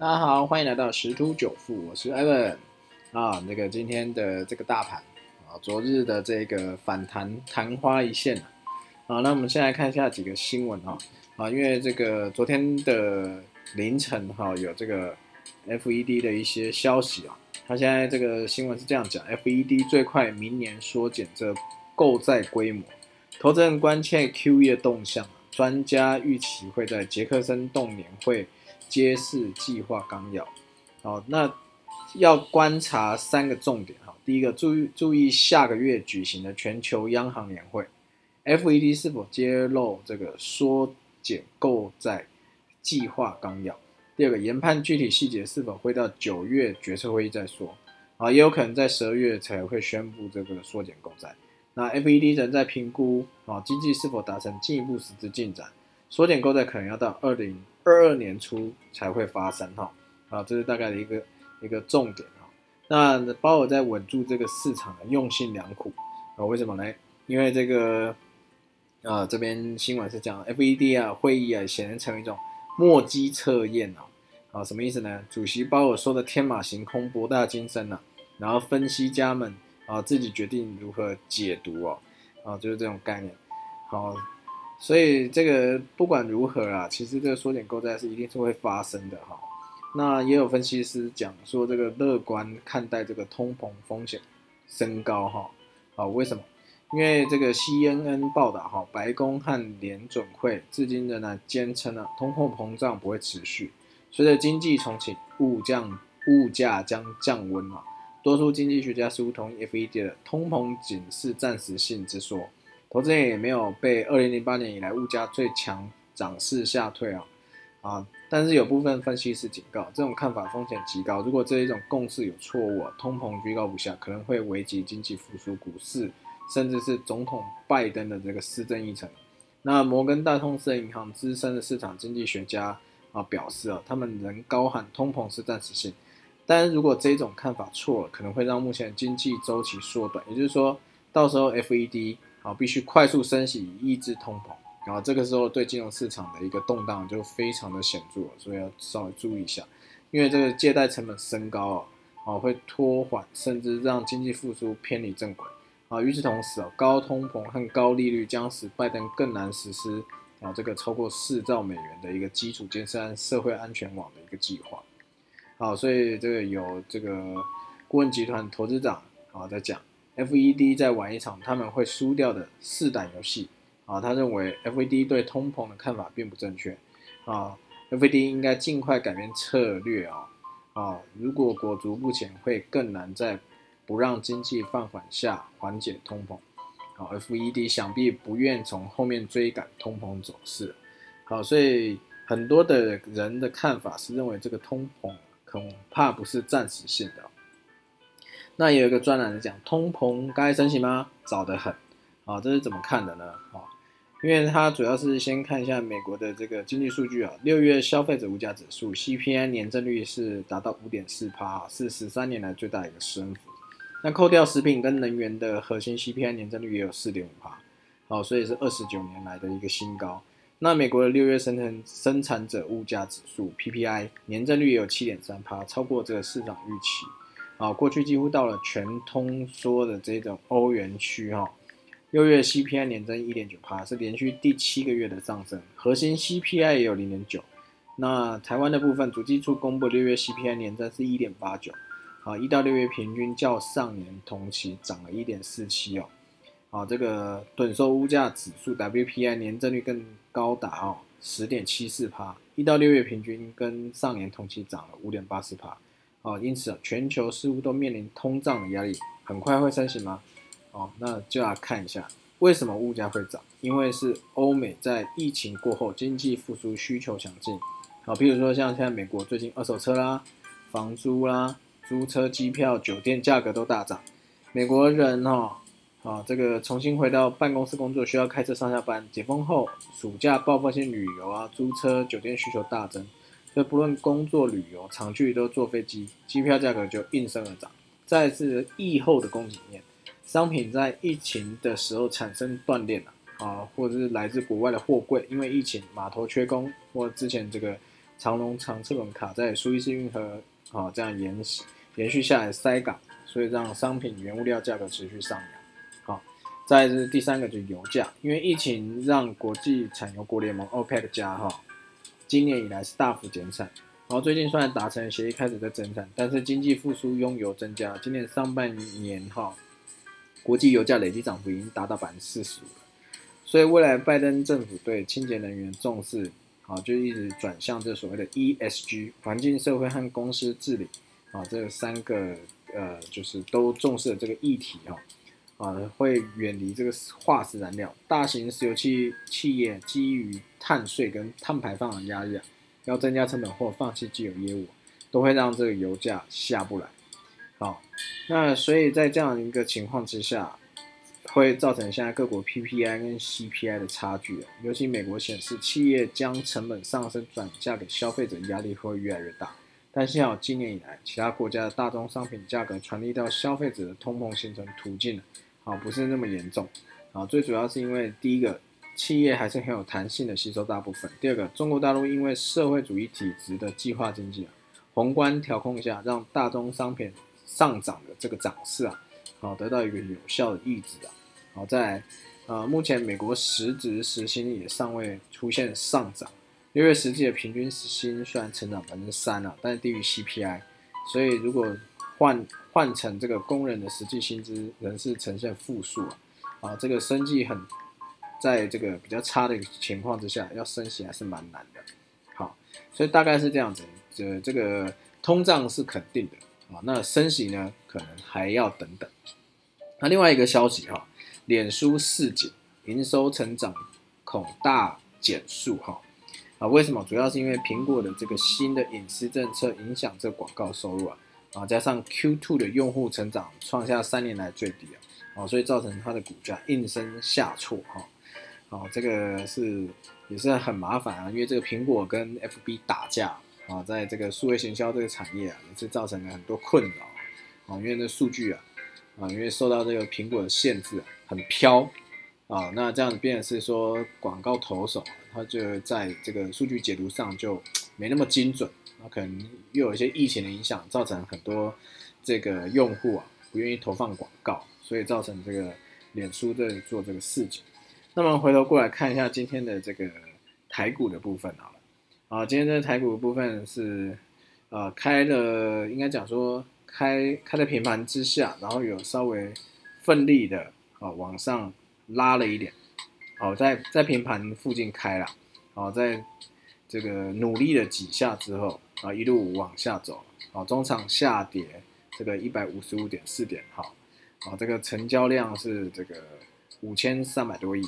大家好，欢迎来到十突九富，我是 Evan 啊。那个今天的这个大盘啊，昨日的这个反弹昙花一现啊。那我们先来看一下几个新闻啊啊，因为这个昨天的凌晨哈有这个 FED 的一些消息啊，它现在这个新闻是这样讲：FED 最快明年缩减这购债规模，投资人关切 Q E 的动向，专家预期会在杰克森动年会。揭示计划纲要，好，那要观察三个重点哈。第一个，注意注意下个月举行的全球央行年会，FED 是否揭露这个缩减购债计划纲要。第二个，研判具体细节是否会到九月决策会议再说，啊，也有可能在十二月才会宣布这个缩减购债。那 FED 仍在评估啊，经济是否达成进一步实质进展，缩减购债可能要到二零。二二年初才会发生哈，啊，这是大概的一个一个重点哈。那鲍尔在稳住这个市场的用心良苦啊，为什么呢？因为这个啊，这边新闻是讲 FED 啊会议啊，显然成为一种墨迹测验啊，啊，什么意思呢？主席鲍尔说的天马行空、博大精深啊，然后分析家们啊自己决定如何解读哦，啊，就是这种概念，好。所以这个不管如何啊，其实这个缩减购债是一定是会发生的哈。那也有分析师讲说，这个乐观看待这个通膨风险升高哈。好，为什么？因为这个 CNN 报道哈，白宫和联准会至今仍然坚称呢，通货膨胀不会持续。随着经济重启，物降物价将降温啊。多数经济学家似乎同意 FED 的通膨仅是暂时性之说。投资人也没有被二零零八年以来物价最强涨势吓退啊啊！但是有部分分析师警告，这种看法风险极高。如果这一种共识有错误，啊通膨居高不下，可能会危及经济复苏、股市，甚至是总统拜登的这个施政议程。那摩根大通私人银行资深的市场经济学家啊表示啊，他们仍高喊通膨是暂时性，但是如果这种看法错了，可能会让目前经济周期缩短，也就是说，到时候 FED。啊，必须快速升息抑制通膨，然后这个时候对金融市场的一个动荡就非常的显著，所以要稍微注意一下，因为这个借贷成本升高啊，啊会拖缓甚至让经济复苏偏离正轨啊。与此同时啊，高通膨和高利率将使拜登更难实施啊这个超过四兆美元的一个基础建设和社会安全网的一个计划。好，所以这个有这个顾问集团投资长啊在讲。FED 在玩一场他们会输掉的试胆游戏啊！他认为 FED 对通膨的看法并不正确啊！FED 应该尽快改变策略啊！啊，如果裹足不前，会更难在不让经济放缓下缓解通膨。好，FED 想必不愿从后面追赶通膨走势。好，所以很多的人的看法是认为这个通膨恐怕不是暂时性的。那也有一个专栏在讲通膨该升息吗？早得很啊，这是怎么看的呢？啊，因为它主要是先看一下美国的这个经济数据啊，六月消费者物价指数 CPI 年增率是达到五点四帕，是十三年来最大一个升幅。那扣掉食品跟能源的核心 CPI 年增率也有四点五帕，好，所以是二十九年来的一个新高。那美国的六月生产生产者物价指数 PPI 年增率也有七点三帕，超过这个市场预期。啊，过去几乎到了全通缩的这种欧元区哈，六月 CPI 年增一点九帕，是连续第七个月的上升，核心 CPI 也有零点九。那台湾的部分，主计处公布六月 CPI 年增是一点八九，啊，一到六月平均较上年同期涨了一点四七哦。啊，这个趸收物价指数 WPI 年增率更高达哦十点七四帕，一到六月平均跟上年同期涨了五点八四帕。哦，因此，全球似乎都面临通胀的压力，很快会升息吗？哦，那就要看一下为什么物价会涨，因为是欧美在疫情过后经济复苏，需求强劲。好，比如说像现在美国最近二手车啦、房租啦、租车、机票、酒店价格都大涨，美国人哦啊，这个重新回到办公室工作，需要开车上下班。解封后，暑假爆发性旅游啊，租车、酒店需求大增。所以不论工作、旅游、长距离都坐飞机，机票价格就应声而涨。再是疫后的供给面，商品在疫情的时候产生断裂了啊，或者是来自国外的货柜，因为疫情码头缺工，或之前这个长龙长次轮卡在苏伊士运河啊这样延延续下来塞港，所以让商品原物料价格持续上扬。好，再是第三个就是油价，因为疫情让国际产油国联盟 OPEC 加哈今年以来是大幅减产。然后最近虽然达成协议开始在增产，但是经济复苏拥油增加，今年上半年哈，国际油价累计涨幅已经达到百分之四十五了。所以未来拜登政府对清洁能源重视，啊，就一直转向这所谓的 ESG 环境、社会和公司治理，啊，这三个呃就是都重视的这个议题哈，啊，会远离这个化石燃料，大型石油气企业基于碳税跟碳排放的压力啊。要增加成本或放弃既有业务，都会让这个油价下不来。好，那所以在这样一个情况之下，会造成现在各国 PPI 跟 CPI 的差距。尤其美国显示，企业将成本上升转嫁给消费者压力会越来越大。但幸好今年以来，其他国家的大宗商品价格传递到消费者的通膨形成途径啊，不是那么严重。啊，最主要是因为第一个。企业还是很有弹性的吸收大部分。第二个，中国大陆因为社会主义体制的计划经济啊，宏观调控下，让大宗商品上涨的这个涨势啊，好得到一个有效的抑制啊。好在，呃，目前美国实质时薪也尚未出现上涨，六月实际的平均时薪虽然成长百分之三了，但是低于 CPI，所以如果换换成这个工人的实际薪资仍是呈现负数啊，啊，这个生计很。在这个比较差的情况之下，要升息还是蛮难的。好，所以大概是这样子。这这个通胀是肯定的啊，那升息呢，可能还要等等。那另外一个消息哈，脸书市井营收成长恐大减速哈啊？为什么？主要是因为苹果的这个新的隐私政策影响这广告收入啊啊，加上 Q2 的用户成长创下三年来最低啊啊，所以造成它的股价应声下挫哈。哦，这个是也是很麻烦啊，因为这个苹果跟 FB 打架啊，在这个数位行销这个产业啊，也是造成了很多困扰啊，因为那数据啊，啊，因为受到这个苹果的限制，很飘啊，那这样子变是说广告投手，他就在这个数据解读上就没那么精准，那可能又有一些疫情的影响，造成很多这个用户啊不愿意投放广告，所以造成这个脸书在做这个事情。那么回头过来看一下今天的这个台股的部分好了，啊，今天的台股的部分是，呃，开了应该讲说开开在平盘之下，然后有稍微奋力的啊往上拉了一点，好，在在平盘附近开了，好，在这个努力了几下之后啊一路往下走，好，中场下跌这个一百五十五点四点，好，啊，这个成交量是这个五千三百多亿。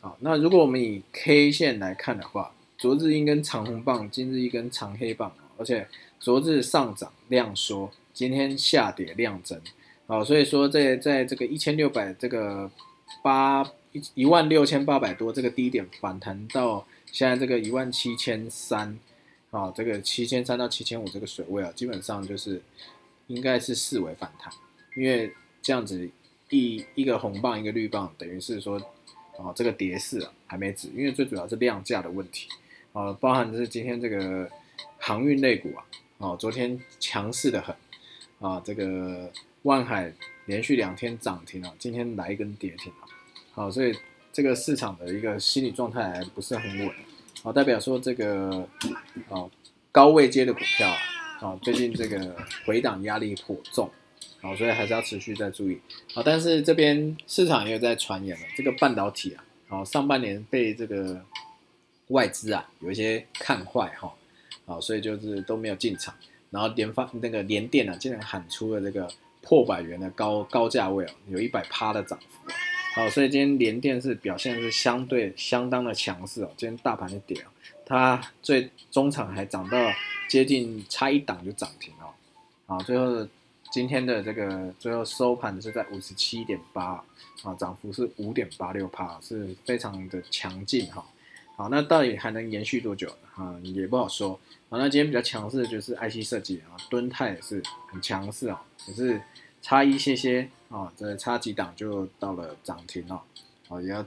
好，那如果我们以 K 线来看的话，昨日一根长红棒，今日一根长黑棒而且昨日上涨量缩，今天下跌量增，好，所以说在在这个一千六百这个八一一万六千八百多这个低点反弹到现在这个一万七千三，啊，这个七千三到七千五这个水位啊，基本上就是应该是四维反弹，因为这样子一一个红棒一个绿棒，等于是说。啊，这个跌势啊还没止，因为最主要是量价的问题。啊，包含的是今天这个航运类股啊，哦，昨天强势的很啊，这个万海连续两天涨停啊，今天来一根跌停啊，好，所以这个市场的一个心理状态还不是很稳。啊，代表说这个啊高位阶的股票啊，最近这个回档压力颇重。好，所以还是要持续在注意。好，但是这边市场也有在传言了，这个半导体啊，好，上半年被这个外资啊有一些看坏哈，好，所以就是都没有进场。然后联发那个联电啊，竟然喊出了这个破百元的高高价位哦，有一百趴的涨幅。好，所以今天联电是表现是相对相当的强势哦。今天大盘的跌，它最中场还涨到接近差一档就涨停哦。好，最后。今天的这个最后收盘是在五十七点八啊，涨幅是五点八六帕，是非常的强劲哈。好，那到底还能延续多久啊？也不好说。好，那今天比较强势的就是 IC 设计啊，敦泰也是很强势啊，只是差一些些啊，这差几档就到了涨停了，啊，也要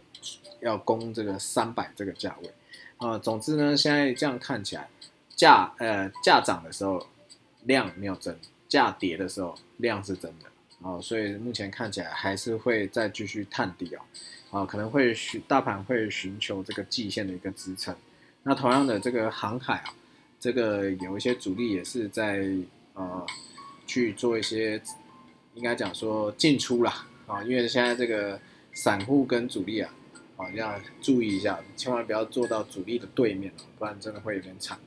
要攻这个三百这个价位啊。总之呢，现在这样看起来价呃价涨的时候量没有增，价跌的时候量是增的，哦，所以目前看起来还是会再继续探底哦，啊，可能会寻大盘会寻求这个季线的一个支撑。那同样的这个航海啊，这个有一些主力也是在呃去做一些，应该讲说进出啦啊，因为现在这个散户跟主力啊。啊，要注意一下，千万不要坐到主力的对面，不然真的会有点惨。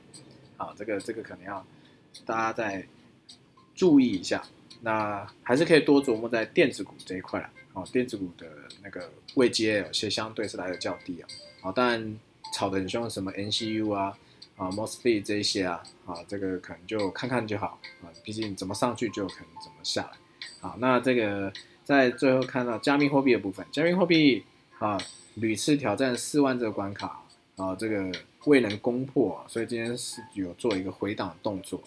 好，这个这个可能要大家再注意一下。那还是可以多琢磨在电子股这一块啊。哦，电子股的那个位阶有些相对是来的较低啊。啊，当然炒得很凶，什么 NCU 啊、啊，Mostly 这一些啊，啊，这个可能就看看就好啊。毕竟怎么上去就可能怎么下来。好，那这个在最后看到加密货币的部分，加密货币啊。屡次挑战四万这个关卡啊，这个未能攻破，所以今天是有做一个回档动作。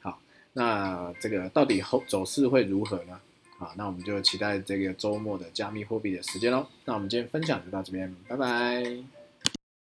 好，那这个到底后走势会如何呢？好，那我们就期待这个周末的加密货币的时间喽。那我们今天分享就到这边，拜拜。